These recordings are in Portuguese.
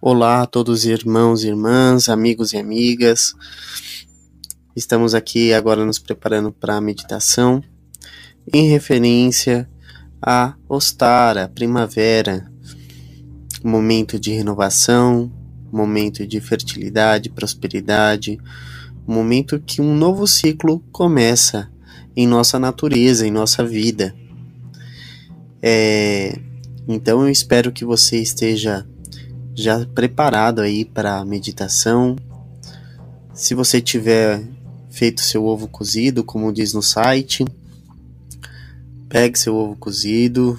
Olá a todos irmãos e irmãs, amigos e amigas. Estamos aqui agora nos preparando para a meditação em referência a Ostara, primavera, momento de renovação, momento de fertilidade, prosperidade, momento que um novo ciclo começa em nossa natureza, em nossa vida. É, então eu espero que você esteja já preparado aí para a meditação. Se você tiver feito seu ovo cozido, como diz no site, pegue seu ovo cozido,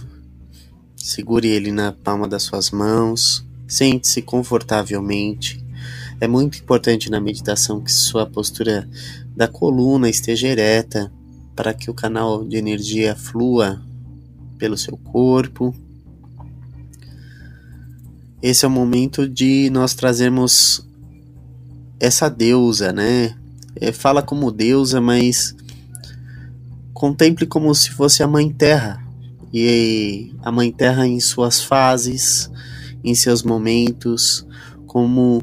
segure ele na palma das suas mãos, sente-se confortavelmente. É muito importante na meditação que sua postura da coluna esteja ereta para que o canal de energia flua pelo seu corpo esse é o momento de nós trazermos essa deusa, né? É, fala como deusa, mas contemple como se fosse a Mãe Terra. E a Mãe Terra em suas fases, em seus momentos, como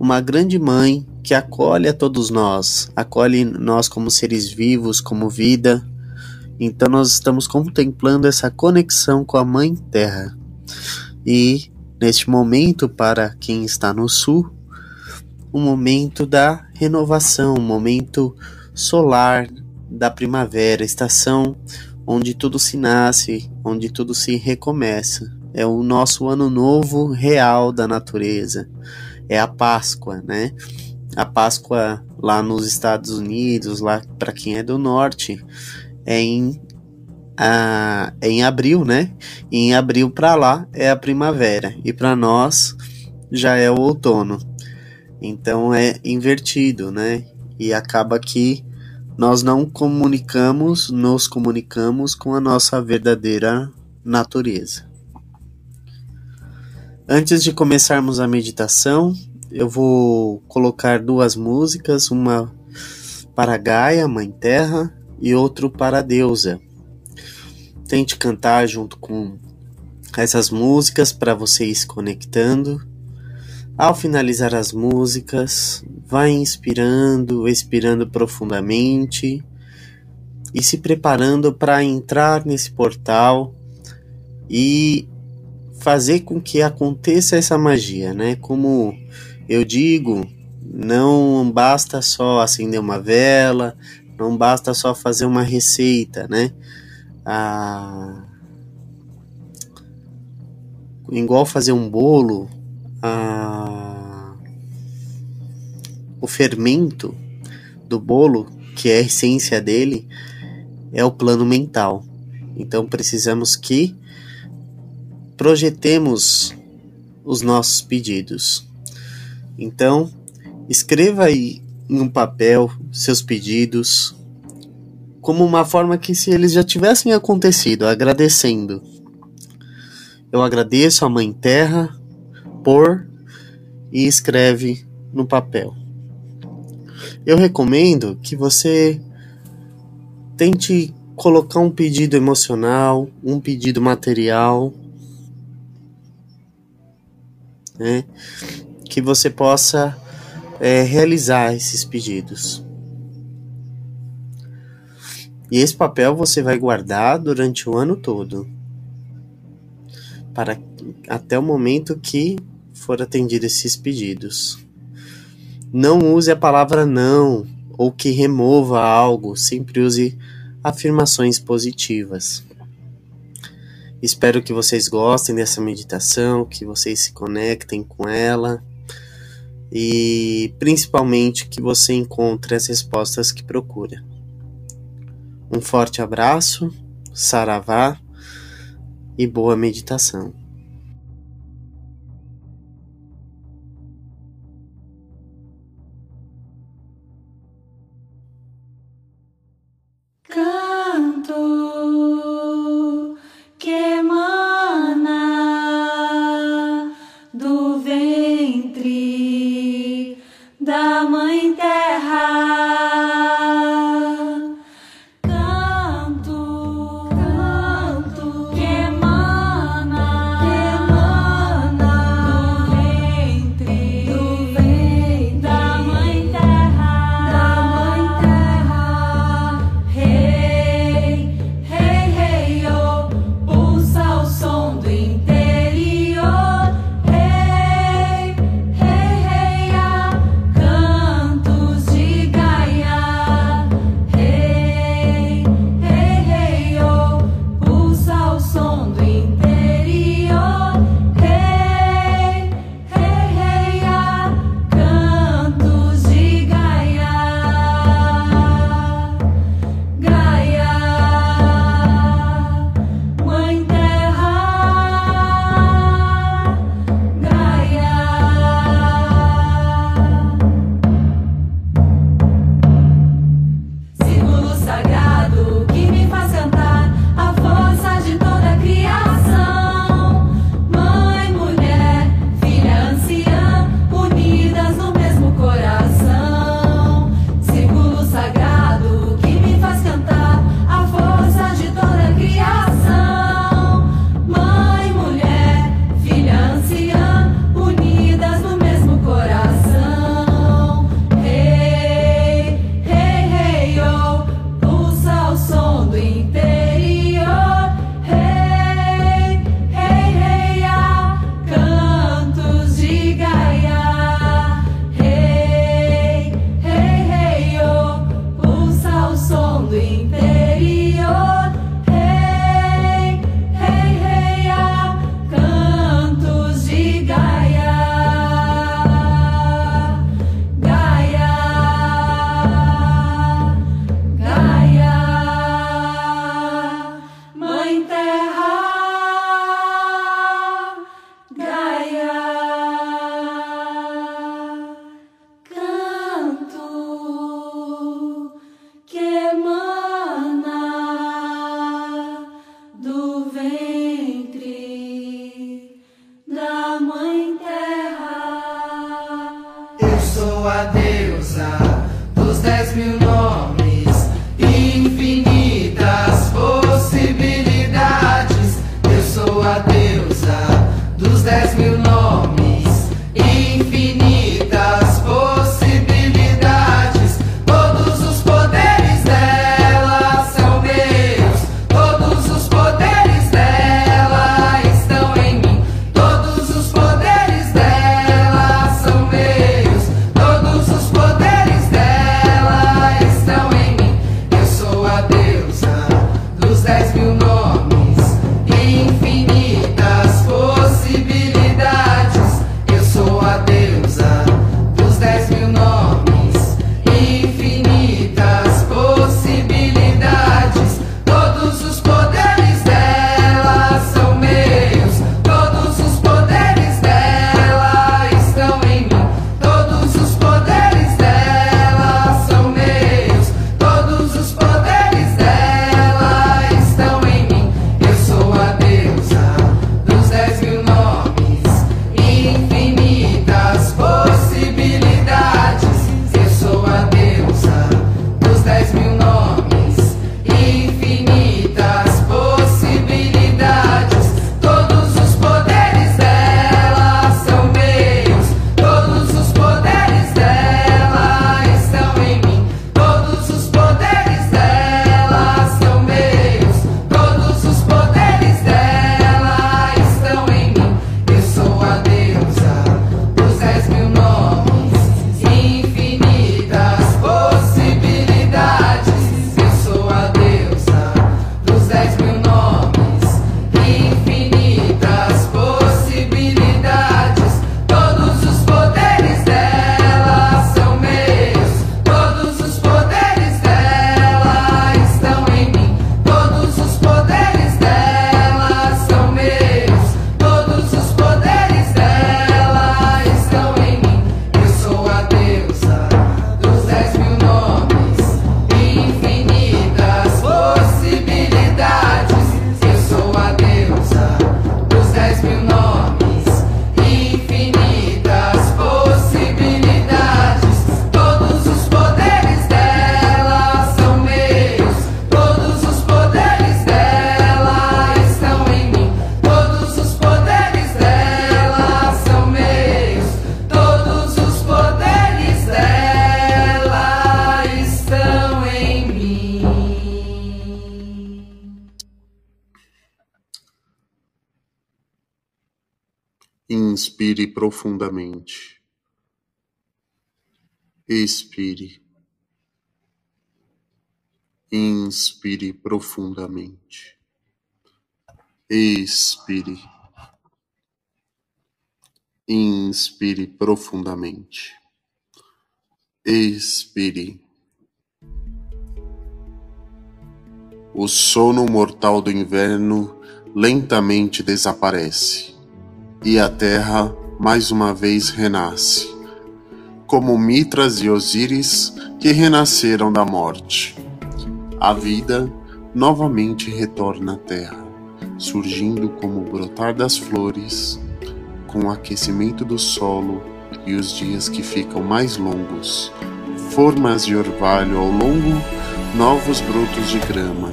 uma grande mãe que acolhe a todos nós, acolhe nós como seres vivos, como vida. Então nós estamos contemplando essa conexão com a Mãe Terra. E Neste momento, para quem está no sul, um momento da renovação, um momento solar da primavera, estação onde tudo se nasce, onde tudo se recomeça. É o nosso ano novo real da natureza. É a Páscoa, né? A Páscoa lá nos Estados Unidos, lá para quem é do norte, é em a, em abril, né? E em abril para lá é a primavera e para nós já é o outono. Então é invertido, né? E acaba que nós não comunicamos, nos comunicamos com a nossa verdadeira natureza. Antes de começarmos a meditação, eu vou colocar duas músicas, uma para Gaia, Mãe Terra, e outro para Deusa. Tente cantar junto com essas músicas para você ir se conectando. Ao finalizar as músicas, vai inspirando, expirando profundamente e se preparando para entrar nesse portal e fazer com que aconteça essa magia, né? Como eu digo, não basta só acender uma vela, não basta só fazer uma receita, né? A igual fazer um bolo, a, o fermento do bolo, que é a essência dele, é o plano mental. Então precisamos que projetemos os nossos pedidos. Então, escreva aí em um papel seus pedidos, como uma forma que se eles já tivessem acontecido, agradecendo. Eu agradeço a Mãe Terra por e escreve no papel. Eu recomendo que você tente colocar um pedido emocional, um pedido material, né? Que você possa é, realizar esses pedidos. E esse papel você vai guardar durante o ano todo. Para até o momento que for atendido esses pedidos. Não use a palavra não ou que remova algo, sempre use afirmações positivas. Espero que vocês gostem dessa meditação, que vocês se conectem com ela e principalmente que você encontre as respostas que procura. Um forte abraço, saravá e boa meditação. Inspire profundamente. Expire. Inspire profundamente. Expire. Inspire profundamente. Expire. O sono mortal do inverno lentamente desaparece e a terra mais uma vez renasce, como Mitras e Osíris que renasceram da morte. A vida novamente retorna à terra, surgindo como o brotar das flores, com o aquecimento do solo e os dias que ficam mais longos, formas de orvalho ao longo, novos brotos de grama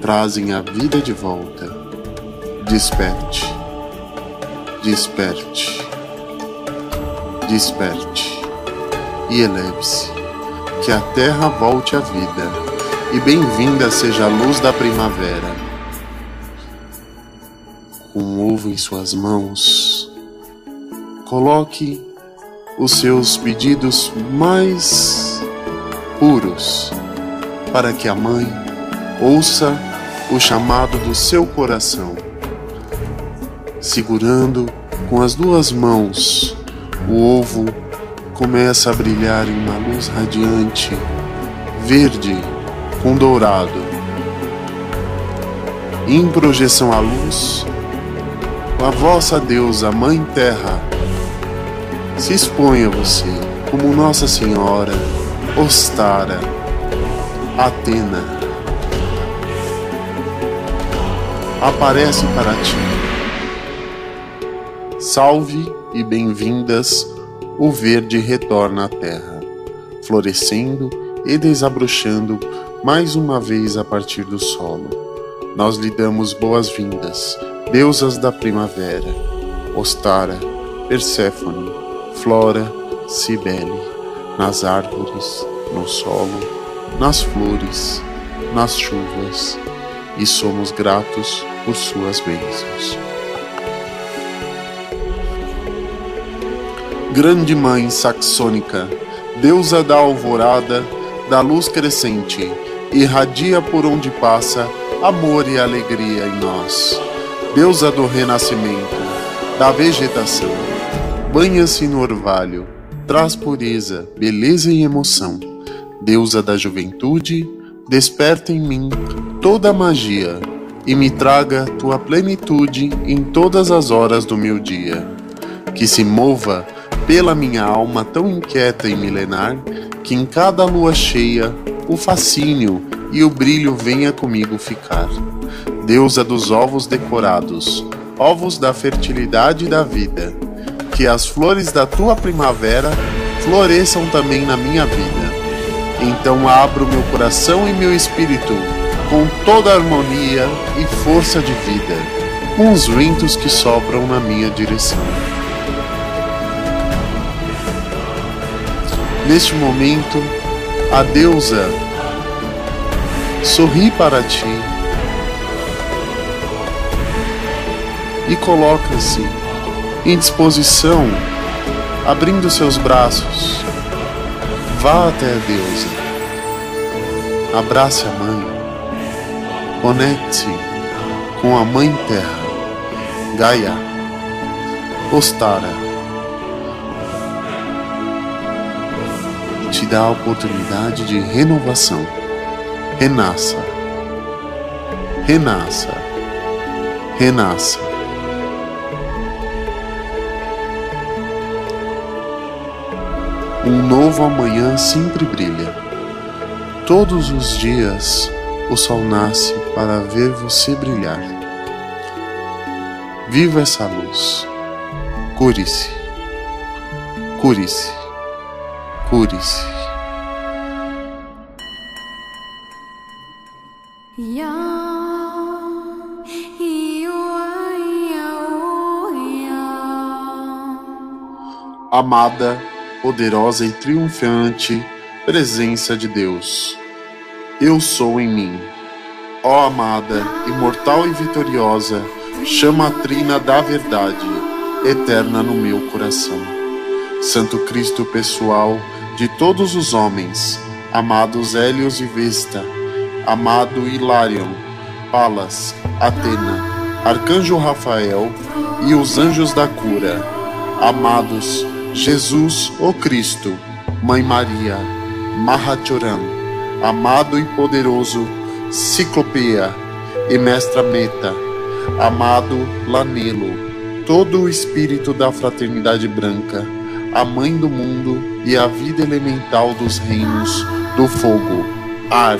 trazem a vida de volta. Desperte, desperte, desperte e eleve-se, que a terra volte à vida e bem-vinda seja a luz da primavera. Com um ovo em suas mãos, coloque os seus pedidos mais puros para que a mãe ouça o chamado do seu coração. Segurando com as duas mãos, o ovo começa a brilhar em uma luz radiante, verde com dourado. Em projeção à luz, a vossa deusa Mãe Terra se expõe a você como Nossa Senhora, Ostara, Atena. Aparece para ti. Salve e bem-vindas o verde retorna à terra, florescendo e desabrochando mais uma vez a partir do solo. Nós lhe damos boas-vindas, deusas da primavera, Ostara, Perséfone, Flora, Cibele, nas árvores, no solo, nas flores, nas chuvas, e somos gratos por suas bênçãos. Grande Mãe Saxônica, deusa da alvorada, da luz crescente, irradia por onde passa amor e alegria em nós. Deusa do renascimento, da vegetação, banha-se no orvalho, traz pureza, beleza e emoção. Deusa da juventude, desperta em mim toda a magia e me traga tua plenitude em todas as horas do meu dia. Que se mova pela minha alma tão inquieta e milenar, que em cada lua cheia o fascínio e o brilho venha comigo ficar. Deusa dos ovos decorados, ovos da fertilidade e da vida, que as flores da tua primavera floresçam também na minha vida. Então abro meu coração e meu espírito com toda a harmonia e força de vida, com os ventos que sopram na minha direção. Neste momento, a deusa sorri para ti e coloca-se em disposição, abrindo seus braços. Vá até a deusa, abrace a mãe, conecte com a Mãe Terra, Gaia, Ostara. Te dá a oportunidade de renovação. Renasça, renasça, renasça. Um novo amanhã sempre brilha. Todos os dias o sol nasce para ver você brilhar. Viva essa luz. Cure-se. Cure-se. Cure-se. Amada, poderosa e triunfante presença de Deus. Eu sou em mim. Ó amada, imortal e vitoriosa, chama a trina da verdade, eterna no meu coração. Santo Cristo pessoal de todos os homens, amados Hélios e Vesta, amado Hilarion, Palas, Atena, Arcanjo Rafael e os anjos da cura, amados Jesus, o Cristo, Mãe Maria, Mahachoram, amado e poderoso Ciclopeia e Mestra Meta, amado Lanelo, todo o espírito da fraternidade branca, a mãe do mundo e a vida elemental dos reinos do fogo, ar,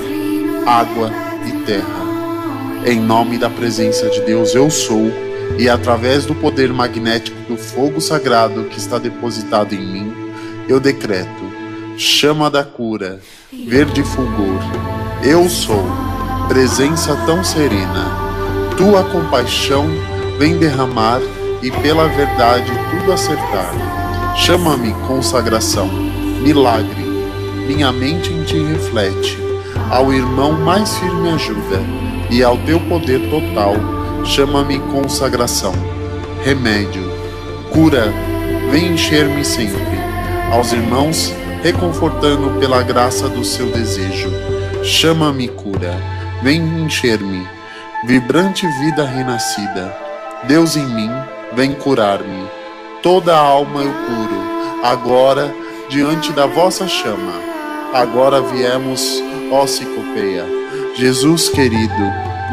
água e terra. Em nome da presença de Deus eu sou, e através do poder magnético do fogo sagrado que está depositado em mim, eu decreto: chama da cura, verde fulgor. Eu sou, presença tão serena. Tua compaixão vem derramar e pela verdade tudo acertar. Chama-me consagração, milagre. Minha mente em ti reflete. Ao irmão mais firme ajuda e ao teu poder total, chama-me consagração. Remédio, cura, vem encher-me sempre. Aos irmãos, reconfortando pela graça do seu desejo. Chama-me cura, vem encher-me. Vibrante vida renascida. Deus em mim, vem curar-me. Toda a alma eu curo, agora diante da vossa chama. Agora viemos, ó Cicopeia. Jesus querido,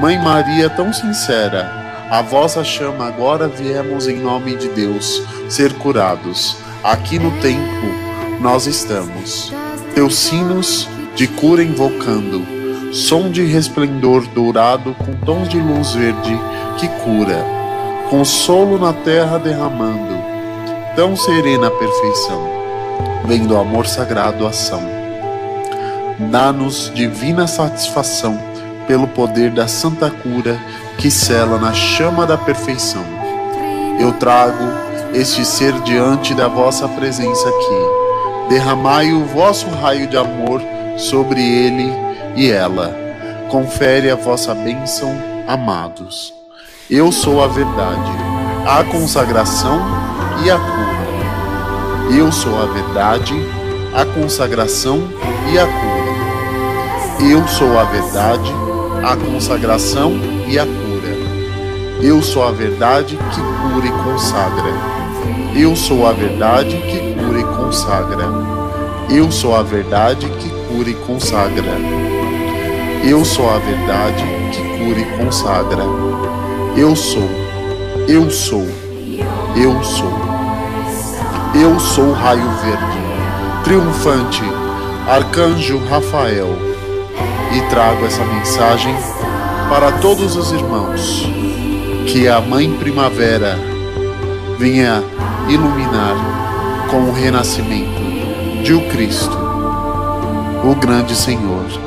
Mãe Maria tão sincera, a vossa chama agora viemos em nome de Deus ser curados. Aqui no templo nós estamos. Teus sinos de cura invocando, som de resplendor dourado com tons de luz verde que cura, consolo na terra derramando, tão serena perfeição. vem do amor sagrado ação. Dá-nos divina satisfação pelo poder da santa cura que cela na chama da perfeição. Eu trago este ser diante da vossa presença aqui. Derramai o vosso raio de amor sobre ele e ela. Confere a vossa bênção, amados. Eu sou a verdade, a consagração e a cura. Eu sou a verdade, a consagração e a cura. Eu sou a verdade, a consagração e a cura. Eu sou a verdade que cura e consagra. Eu sou a verdade que cura e consagra. Eu sou a verdade que cura e consagra. Eu sou a verdade que cura e consagra. Eu sou, eu sou, eu sou. Eu sou o raio verde, triunfante, arcanjo Rafael, e trago essa mensagem para todos os irmãos. Que a Mãe Primavera venha iluminar com o renascimento de o Cristo, o grande Senhor.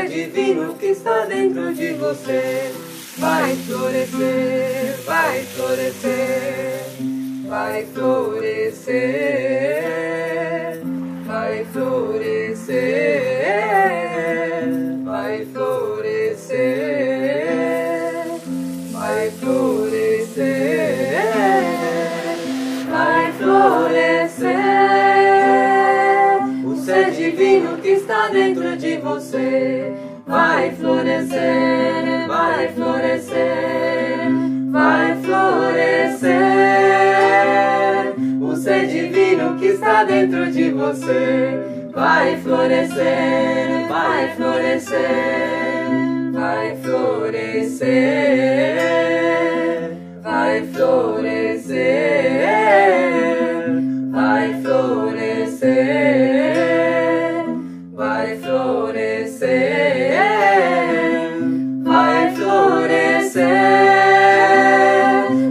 O ser divino que está dentro de você. Vai florescer, vai florescer, vai florescer, vai florescer, vai florescer, está dentro de você. Vai florescer, vai florescer, vai florescer. O ser divino que está dentro de você. Vai florescer, vai florescer, vai florescer, vai florescer, vai florescer florescer, vai florescer.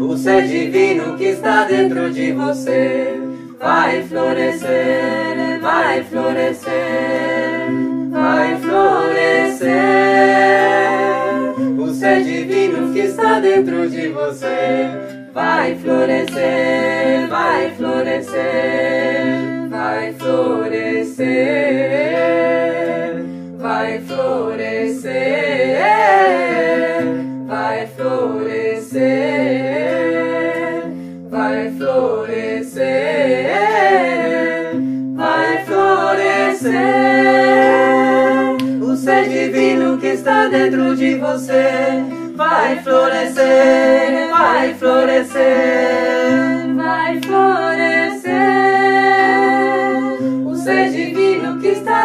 O ser divino que está dentro de você vai florescer, vai florescer, vai florescer. O ser divino que está dentro de você vai florescer, vai florescer, vai florescer vai florescer, vai florescer, vai florescer, vai florescer. O ser divino que está dentro de você vai florescer, vai florescer,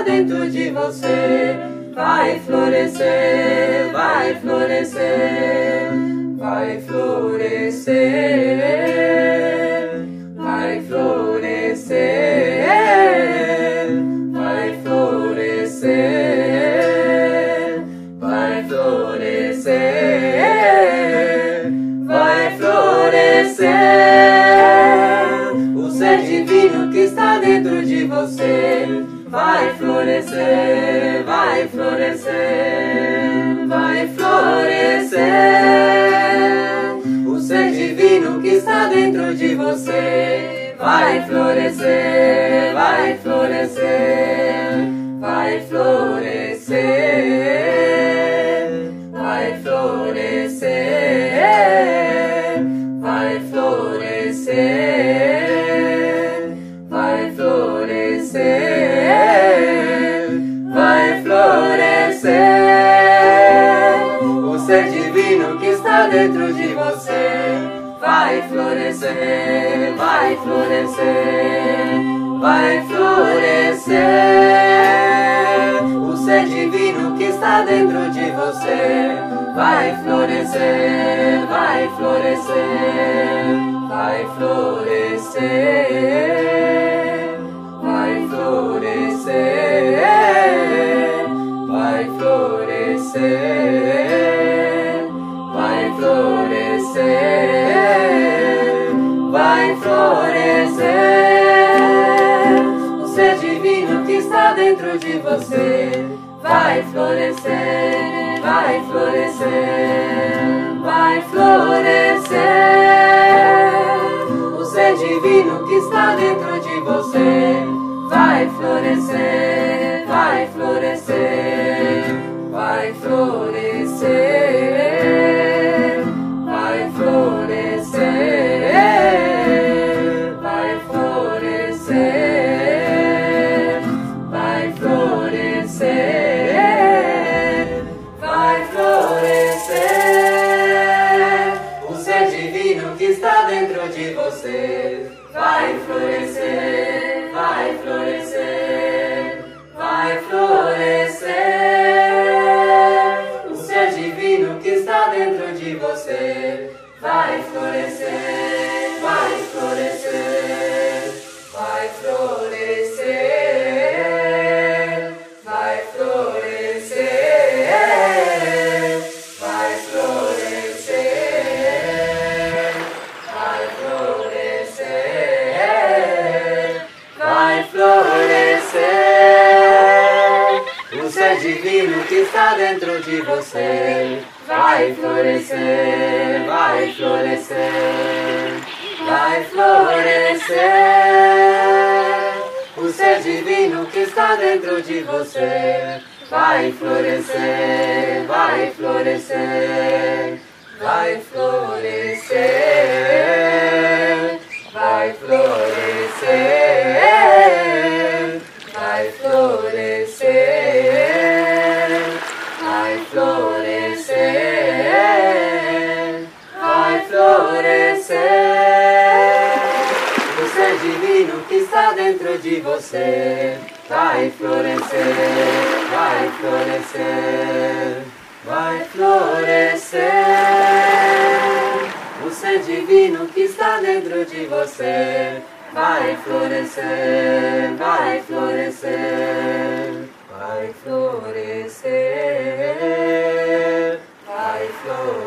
dentro de você. Vai florescer, vai florescer, vai florescer, vai florescer, vai florescer, vai florescer, vai florescer, vai florescer, vai florescer, vai florescer, vai florescer. O ser divino que está dentro de você vai florescer, vai florescer, vai florescer. O ser divino que está dentro de você vai florescer, vai florescer, vai florescer, vai florescer. O ser divino que está dentro de você vai florescer, divino que está dentro de você. Vai florescer, vai florescer, vai florescer. O ser divino que está dentro de você. Vai florescer, vai florescer, vai florescer, vai florescer, de você vai florescer, vai florescer, vai florescer. O ser divino que está dentro de você vai florescer, vai florescer, vai florescer, vai florescer. Vai florescer.